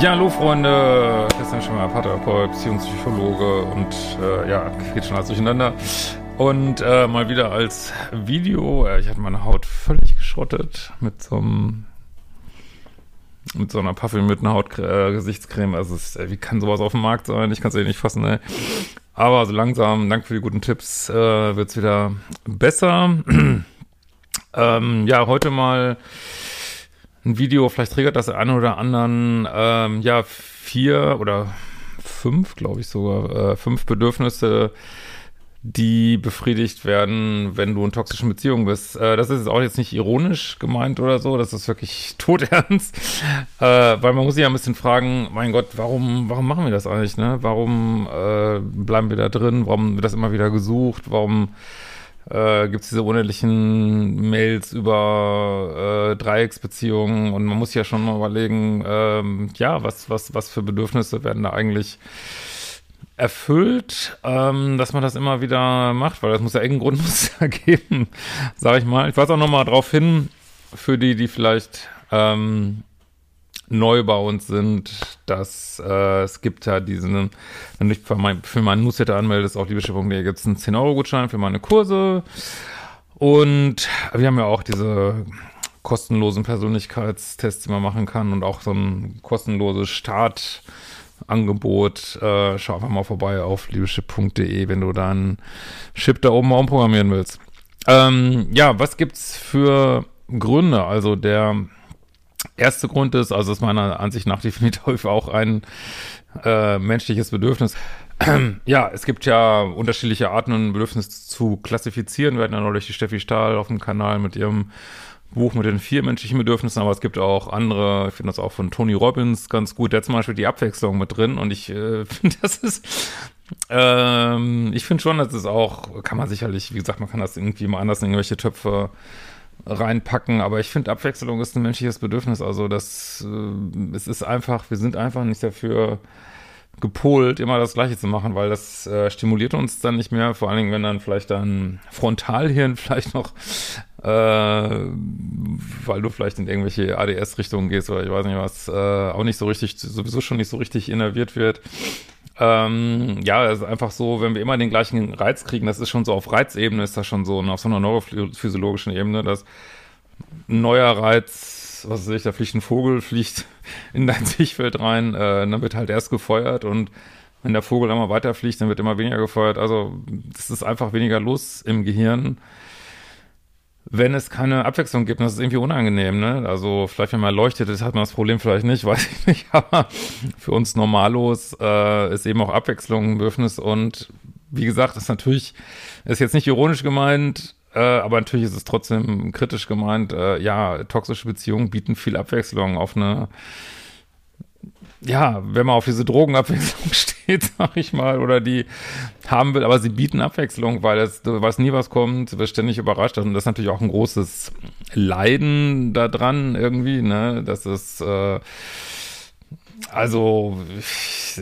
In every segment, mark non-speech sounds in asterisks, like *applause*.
Ja, hallo Freunde, Christian Schimmer, Paartherapeut, Beziehungspsychologe und äh, ja, geht schon alles durcheinander. Und äh, mal wieder als Video, äh, ich hatte meine Haut völlig geschrottet mit so einem mit so einer Puffel mit einer Haut äh. Also es, äh, wie kann sowas auf dem Markt sein? Ich kann es eh nicht fassen, ey. Aber so langsam, danke für die guten Tipps, äh, wird's wieder besser. *clears throat* ähm, ja, heute mal ein Video, vielleicht triggert das einen oder anderen, ähm, ja, vier oder fünf, glaube ich sogar, äh, fünf Bedürfnisse, die befriedigt werden, wenn du in toxischen Beziehungen bist. Äh, das ist auch jetzt nicht ironisch gemeint oder so, das ist wirklich *laughs* todernst, äh, weil man muss sich ja ein bisschen fragen, mein Gott, warum, warum machen wir das eigentlich, ne? Warum äh, bleiben wir da drin? Warum wird das immer wieder gesucht? Warum äh, gibt es diese unendlichen Mails über äh, Dreiecksbeziehungen und man muss ja schon mal überlegen, ähm, ja, was, was, was für Bedürfnisse werden da eigentlich erfüllt, ähm, dass man das immer wieder macht, weil das muss ja irgendeinen Grund *laughs* muss ja geben, sag ich mal. Ich weise auch nochmal darauf hin, für die, die vielleicht ähm, neu bei uns sind, dass äh, es gibt ja diesen, wenn du dich für, mein, für meinen Newsletter anmeldest, auf liebeschiff.de gibt es einen 10-Euro-Gutschein für meine Kurse. Und wir haben ja auch diese kostenlosen Persönlichkeitstests, die man machen kann und auch so ein kostenloses Startangebot. Äh, schau einfach mal vorbei auf liebeschiff.de, wenn du dann Chip da oben mal umprogrammieren willst. Ähm, ja, was gibt's für Gründe? Also der erste Grund ist, also ist meiner Ansicht nach *laughs* definitiv auch ein äh, menschliches Bedürfnis. *clears throat* ja, es gibt ja unterschiedliche Arten, ein Bedürfnis zu klassifizieren. Wir hatten ja neulich die Steffi Stahl auf dem Kanal mit ihrem Buch mit den vier menschlichen Bedürfnissen, aber es gibt auch andere, ich finde das auch von Tony Robbins ganz gut, der hat zum Beispiel die Abwechslung mit drin und ich äh, *laughs* finde, das ist, ähm, ich finde schon, dass es auch, kann man sicherlich, wie gesagt, man kann das irgendwie mal anders in irgendwelche Töpfe reinpacken, aber ich finde, Abwechslung ist ein menschliches Bedürfnis. Also das, äh, es ist einfach, wir sind einfach nicht dafür gepolt, immer das Gleiche zu machen, weil das äh, stimuliert uns dann nicht mehr, vor allen Dingen, wenn dann vielleicht dein Frontalhirn *laughs* vielleicht noch, äh, weil du vielleicht in irgendwelche ADS-Richtungen gehst oder ich weiß nicht was, äh, auch nicht so richtig, sowieso schon nicht so richtig innerviert wird. Ähm, ja, es ist einfach so, wenn wir immer den gleichen Reiz kriegen, das ist schon so auf Reizebene, ist das schon so, und auf so einer neurophysiologischen Ebene, dass ein neuer Reiz, was weiß ich, da fliegt ein Vogel, *laughs* fliegt in dein Sichtfeld rein, äh, dann wird halt erst gefeuert und wenn der Vogel immer weiterfliegt, dann wird immer weniger gefeuert. Also es ist einfach weniger los im Gehirn wenn es keine Abwechslung gibt, das ist irgendwie unangenehm, ne? Also vielleicht, wenn man leuchtet hat man das Problem vielleicht nicht, *laughs* weiß ich nicht, aber für uns Normalos äh, ist eben auch Abwechslung ein Bedürfnis und wie gesagt, ist natürlich, ist jetzt nicht ironisch gemeint, äh, aber natürlich ist es trotzdem kritisch gemeint, äh, ja, toxische Beziehungen bieten viel Abwechslung auf eine ja, wenn man auf diese Drogenabwechslung *laughs* steht, sag ich mal, oder die haben will, aber sie bieten Abwechslung, weil es, du weißt nie, was kommt, du wirst ständig überrascht. Und das ist natürlich auch ein großes Leiden daran irgendwie, ne, das ist, äh, also, ich,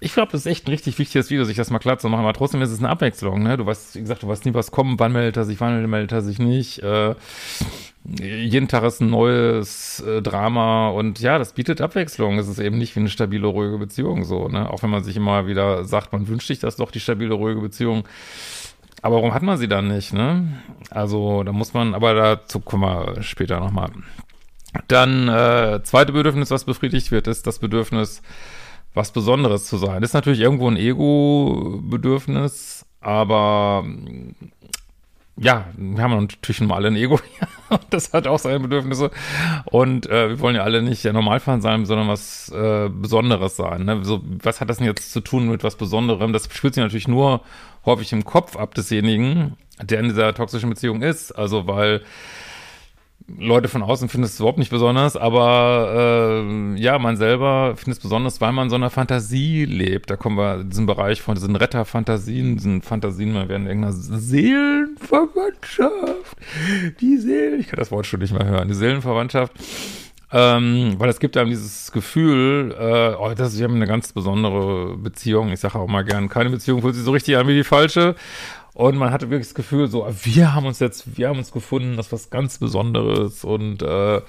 ich glaube, das ist echt ein richtig wichtiges Video, sich das mal klar zu machen, aber trotzdem ist es eine Abwechslung, ne, du weißt, wie gesagt, du weißt nie, was kommt, wann meldet er sich, wann meldet er sich nicht, äh, jeden Tag ist ein neues äh, Drama und ja, das bietet Abwechslung. Es ist eben nicht wie eine stabile, ruhige Beziehung so, ne? Auch wenn man sich immer wieder sagt, man wünscht sich das doch, die stabile, ruhige Beziehung. Aber warum hat man sie dann nicht, ne? Also, da muss man, aber dazu kommen wir später nochmal. Dann, äh, zweite Bedürfnis, was befriedigt wird, ist das Bedürfnis, was Besonderes zu sein. Ist natürlich irgendwo ein Ego-Bedürfnis, aber ja, wir haben natürlich nun mal alle ein Ego. *laughs* das hat auch seine Bedürfnisse. Und äh, wir wollen ja alle nicht der Normalfall sein, sondern was äh, Besonderes sein. Ne? So, was hat das denn jetzt zu tun mit was Besonderem? Das spielt sich natürlich nur häufig im Kopf ab desjenigen, der in dieser toxischen Beziehung ist. Also, weil Leute von außen finden es überhaupt nicht besonders, aber äh, ja, man selber findet es besonders, weil man so einer Fantasie lebt. Da kommen wir in diesen Bereich von diesen Retterfantasien, diesen Fantasien, man werden irgendeiner Seelenverwandtschaft, die Seelen, ich kann das Wort schon nicht mehr hören, die Seelenverwandtschaft. Ähm, weil es gibt einem dieses Gefühl, äh, oh, das wir haben eine ganz besondere Beziehung. Ich sage auch mal gern, keine Beziehung fühlt sich so richtig an wie die falsche. Und man hatte wirklich das Gefühl, so, wir haben uns jetzt, wir haben uns gefunden, das ist was ganz Besonderes und äh,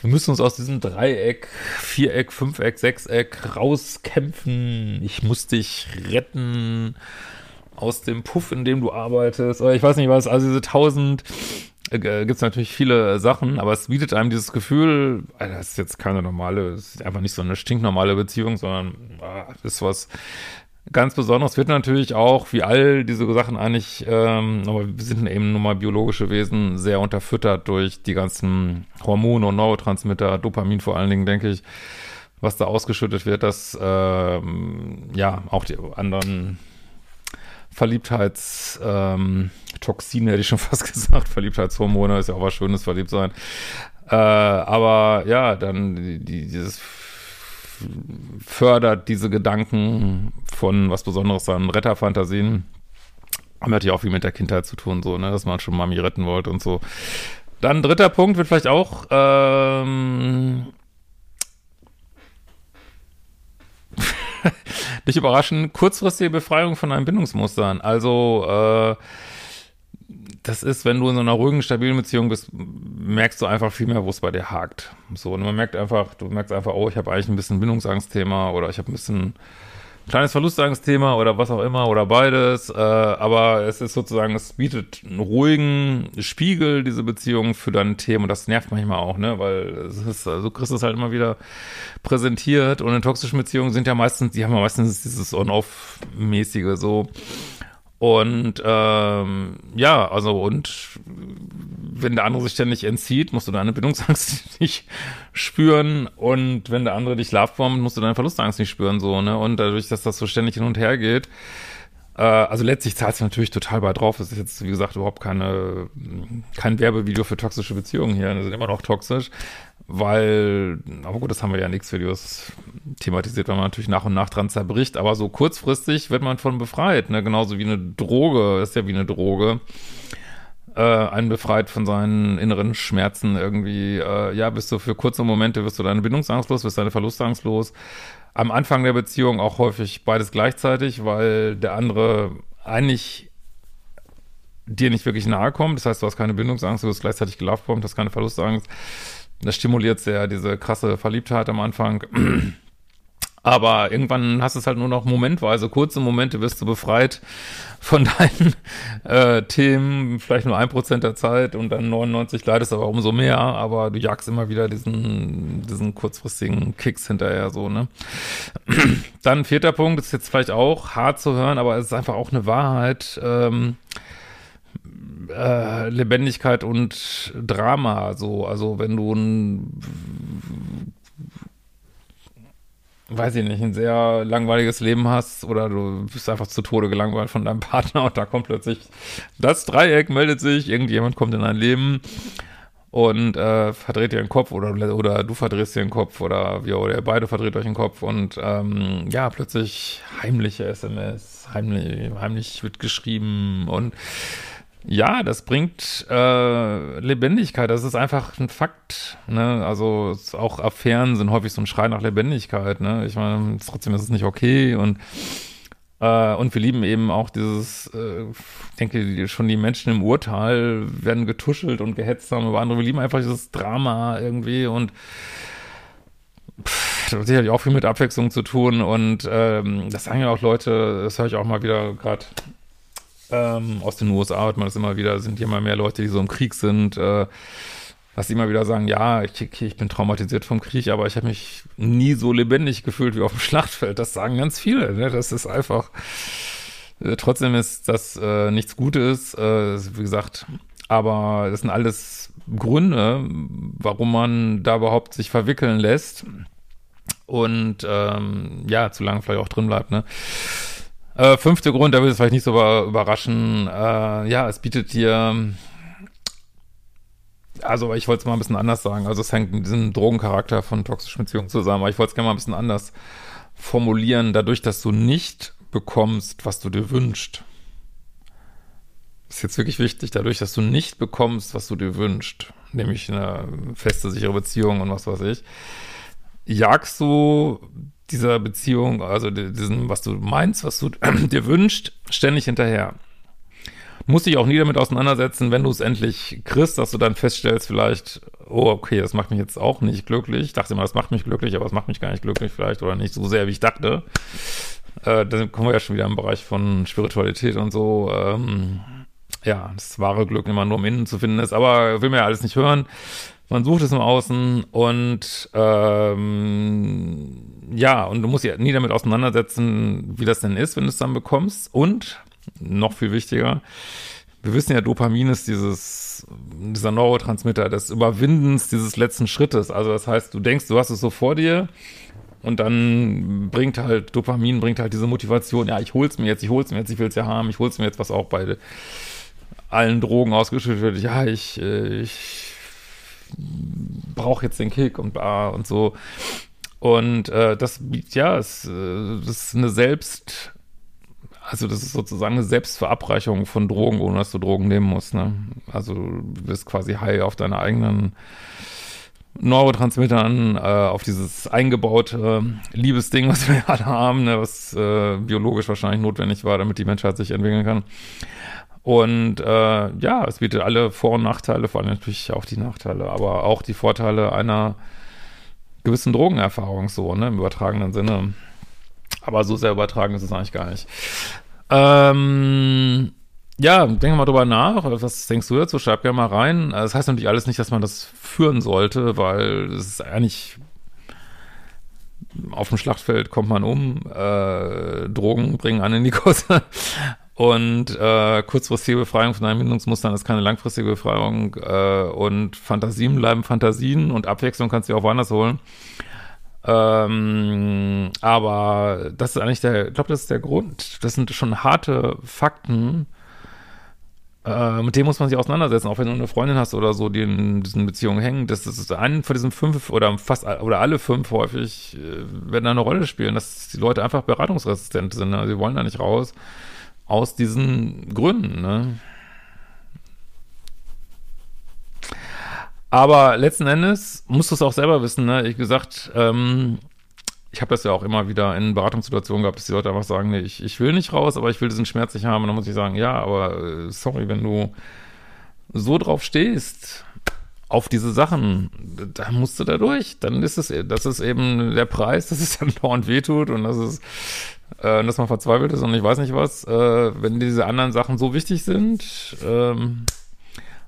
wir müssen uns aus diesem Dreieck, Viereck, Fünfeck, Sechseck rauskämpfen. Ich muss dich retten aus dem Puff, in dem du arbeitest. Oder ich weiß nicht was, also diese tausend äh, gibt es natürlich viele Sachen, aber es bietet einem dieses Gefühl, das ist jetzt keine normale, es ist einfach nicht so eine stinknormale Beziehung, sondern ah, ist was Ganz besonders wird natürlich auch, wie all diese Sachen eigentlich, ähm, aber wir sind eben nun mal biologische Wesen, sehr unterfüttert durch die ganzen Hormone und Neurotransmitter, Dopamin vor allen Dingen, denke ich, was da ausgeschüttet wird, dass ähm, ja auch die anderen Verliebtheitstoxine, ähm, hätte ich schon *laughs* fast gesagt, Verliebtheitshormone ist ja auch was Schönes, verliebt sein. Äh, aber ja, dann die, dieses fördert diese Gedanken von was Besonderes an Retterfantasien. Haben natürlich auch viel mit der Kindheit zu tun, so, ne, dass man schon Mami retten wollte und so. Dann dritter Punkt wird vielleicht auch, ähm, *laughs* nicht überraschen, kurzfristige Befreiung von einem Bindungsmustern. Also, äh, das ist, wenn du in so einer ruhigen, stabilen Beziehung bist, merkst du einfach viel mehr, wo es bei dir hakt. So, und man merkt einfach, du merkst einfach, oh, ich habe eigentlich ein bisschen Bindungsangstthema oder ich habe ein bisschen kleines Verlustangstthema oder was auch immer oder beides. Äh, aber es ist sozusagen, es bietet einen ruhigen Spiegel, diese Beziehung für deine Themen. Und das nervt manchmal auch, ne? Weil es ist, also kriegst du es halt immer wieder präsentiert. Und in toxischen Beziehungen sind ja meistens, die haben ja meistens dieses On-Off-mäßige so. Und ähm, ja, also und wenn der andere sich ständig entzieht, musst du deine Bindungsangst *laughs* nicht spüren und wenn der andere dich lovebombt, musst du deine Verlustangst nicht spüren, so, ne? Und dadurch, dass das so ständig hin und her geht, also letztlich zahlt es natürlich total bei drauf. Es ist jetzt, wie gesagt, überhaupt keine, kein Werbevideo für toxische Beziehungen hier. Die sind immer noch toxisch weil, aber gut, das haben wir ja in X-Videos thematisiert, weil man natürlich nach und nach dran zerbricht, aber so kurzfristig wird man von befreit, ne? genauso wie eine Droge, ist ja wie eine Droge, äh, einen befreit von seinen inneren Schmerzen irgendwie, äh, ja, bist du für kurze Momente, wirst du deine Bindungsangst los, wirst deine Verlustangst los, am Anfang der Beziehung auch häufig beides gleichzeitig, weil der andere eigentlich dir nicht wirklich nahe kommt, das heißt, du hast keine Bindungsangst, du wirst gleichzeitig gelovebombt, hast keine Verlustangst, das stimuliert sehr diese krasse Verliebtheit am Anfang. Aber irgendwann hast du es halt nur noch momentweise, kurze Momente wirst du befreit von deinen äh, Themen, vielleicht nur ein Prozent der Zeit und dann 99 leidest aber umso mehr, aber du jagst immer wieder diesen, diesen kurzfristigen Kicks hinterher, so, ne? Dann vierter Punkt, ist jetzt vielleicht auch hart zu hören, aber es ist einfach auch eine Wahrheit, ähm, äh, Lebendigkeit und Drama. So, also wenn du ein weiß ich nicht, ein sehr langweiliges Leben hast oder du bist einfach zu Tode gelangweilt von deinem *laughs* Partner und da kommt plötzlich das Dreieck, meldet sich, irgendjemand kommt in dein Leben und äh, verdreht dir den Kopf oder, oder du verdrehst dir den Kopf oder ja, oder ihr beide verdreht euch den Kopf und ähm, ja, plötzlich heimliche SMS, heimlich, heimlich wird geschrieben und ja, das bringt äh, Lebendigkeit. Das ist einfach ein Fakt. Ne? Also auch Affären sind häufig so ein Schrei nach Lebendigkeit. Ne? Ich meine, trotzdem ist es nicht okay und äh, und wir lieben eben auch dieses, äh, ich denke, schon die Menschen im Urteil werden getuschelt und gehetzt haben über andere. Wir lieben einfach dieses Drama irgendwie und pff, das hat sicherlich auch viel mit Abwechslung zu tun und ähm, das sagen ja auch Leute, das höre ich auch mal wieder gerade ähm, aus den USA hört man das immer wieder, sind immer mehr Leute, die so im Krieg sind, äh, was immer wieder sagen, ja, ich, ich bin traumatisiert vom Krieg, aber ich habe mich nie so lebendig gefühlt wie auf dem *laughs* Schlachtfeld. Das sagen ganz viele. Ne? Das ist einfach, Äh, trotzdem ist das äh, nichts Gutes, äh, wie gesagt, aber das sind alles Gründe, warum man da überhaupt sich verwickeln lässt und ähm, ja, zu lange vielleicht auch drin bleibt, ne? Äh, fünfte Grund, da will es vielleicht nicht so überraschen, äh, ja, es bietet dir also ich wollte es mal ein bisschen anders sagen. Also es hängt mit diesem Drogencharakter von toxischen Beziehungen zusammen, aber ich wollte es gerne mal ein bisschen anders formulieren, dadurch, dass du nicht bekommst, was du dir wünschst. Ist jetzt wirklich wichtig, dadurch, dass du nicht bekommst, was du dir wünschst, nämlich eine feste, sichere Beziehung und was weiß ich, jagst du dieser Beziehung, also diesem, was du meinst, was du *clears throat* dir wünschst, ständig hinterher. Muss dich auch nie damit auseinandersetzen, wenn du es endlich kriegst, dass du dann feststellst, vielleicht, oh, okay, das macht mich jetzt auch nicht glücklich. Ich dachte immer, das macht mich glücklich, aber es macht mich gar nicht glücklich vielleicht oder nicht so sehr, wie ich dachte. Äh, dann kommen wir ja schon wieder im Bereich von Spiritualität und so. Ähm, ja, das wahre Glück immer nur im Innen zu finden ist, aber will mir ja alles nicht hören. Man sucht es im Außen und ähm, ja, und du musst ja nie damit auseinandersetzen, wie das denn ist, wenn du es dann bekommst. Und noch viel wichtiger. Wir wissen ja, Dopamin ist dieses, dieser Neurotransmitter des Überwindens dieses letzten Schrittes. Also das heißt, du denkst, du hast es so vor dir und dann bringt halt, Dopamin bringt halt diese Motivation, ja, ich hol's mir jetzt, ich hol's mir jetzt, ich will's ja haben, ich hol's mir jetzt, was auch bei allen Drogen ausgeschüttet wird. Ja, ich, äh, ich brauche jetzt den Kick und ah, und so. Und äh, das, ja, es, äh, das ist eine Selbst- also das ist sozusagen eine Selbstverabreichung von Drogen, ohne dass du Drogen nehmen musst. Ne? Also du bist quasi high auf deine eigenen Neurotransmittern, äh, auf dieses eingebaute Liebesding, was wir *laughs* alle haben, ne? was äh, biologisch wahrscheinlich notwendig war, damit die Menschheit sich entwickeln kann. Und äh, ja, es bietet alle Vor- und Nachteile, vor allem natürlich auch die Nachteile, aber auch die Vorteile einer gewissen Drogenerfahrung so, ne, im übertragenen Sinne. Aber so sehr übertragen ist es eigentlich gar nicht. Ähm, ja, denke mal drüber nach. Was denkst du dazu? Schreib gerne mal rein. Das heißt natürlich alles nicht, dass man das führen sollte, weil es ist eigentlich auf dem Schlachtfeld kommt man um, äh, Drogen bringen an in die Kosse und äh, kurzfristige Befreiung von Einbindungsmustern ist keine langfristige Befreiung äh, und Fantasien bleiben Fantasien und Abwechslung kannst du auch woanders holen. Ähm, aber das ist eigentlich der, ich glaube, das ist der Grund. Das sind schon harte Fakten. Äh, mit denen muss man sich auseinandersetzen, auch wenn du eine Freundin hast oder so, die in diesen Beziehungen hängen. Das ist einen von diesen fünf oder fast oder alle fünf häufig äh, werden da eine Rolle spielen, dass die Leute einfach beratungsresistent sind. Ne? Sie wollen da nicht raus aus diesen Gründen. Ne? Aber letzten Endes musst du es auch selber wissen, ne? Ich gesagt, ähm, ich habe das ja auch immer wieder in Beratungssituationen gehabt, dass die Leute einfach sagen, nee, ich, ich will nicht raus, aber ich will diesen Schmerz nicht haben. Und dann muss ich sagen, ja, aber äh, sorry, wenn du so drauf stehst, auf diese Sachen, da musst du da durch. Dann ist es, das ist eben der Preis, dass *laughs* es dann dauernd wehtut und dass es, äh, dass man verzweifelt ist und ich weiß nicht was. Äh, wenn diese anderen Sachen so wichtig sind, ähm,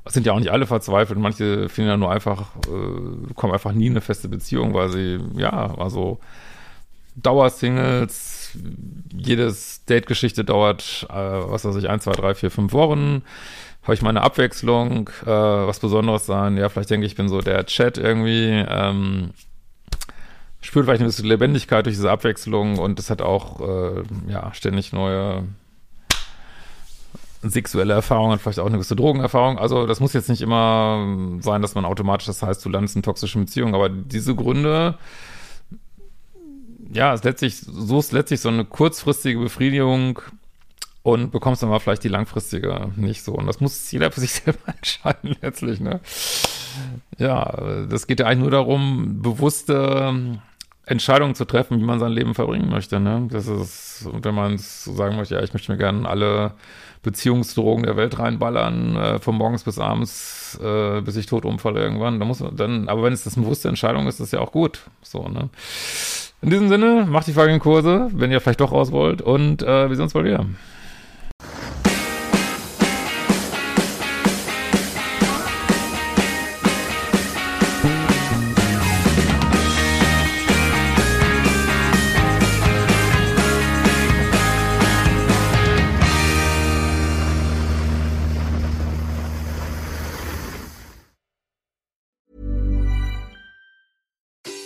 sind ja auch nicht alle verzweifelt. Manche finden ja nur einfach, äh, kommen einfach nie in eine feste Beziehung, weil sie, ja, also Dauersingles, jedes Date-Geschichte dauert, äh, was weiß ich, ein, zwei, drei, vier, fünf Wochen. Habe ich mal eine Abwechslung, äh, was Besonderes sein. Ja, vielleicht denke ich, ich bin so der Chat irgendwie. Ähm, spürt vielleicht ein bisschen Lebendigkeit durch diese Abwechslung und es hat auch, äh, ja, ständig neue sexuelle Erfahrungen, vielleicht auch eine gewisse Drogenerfahrung. Also das muss jetzt nicht immer sein, dass man automatisch, das heißt, du landest in toxischen Beziehungen, aber diese Gründe, ja, es letztlich, so ist letztlich so eine kurzfristige Befriedigung und bekommst dann mal vielleicht die langfristige nicht so. Und das muss jeder für sich *laughs* selber entscheiden, letztlich, ne? Ja, das geht ja eigentlich nur darum, bewusste Entscheidungen zu treffen, wie man sein Leben verbringen möchte, ne? Das ist, wenn man so sagen möchte, ja, ich möchte mir gerne alle Beziehungsdrogen der Welt reinballern, äh, von morgens bis abends, äh, bis ich tot umfalle irgendwann. Da muss man dann, aber wenn es das eine bewusste Entscheidung ist, ist ja auch gut. So, ne? In diesem Sinne, macht die folgenden Kurse, wenn ihr vielleicht doch raus wollt und äh, wir sehen uns bald wieder.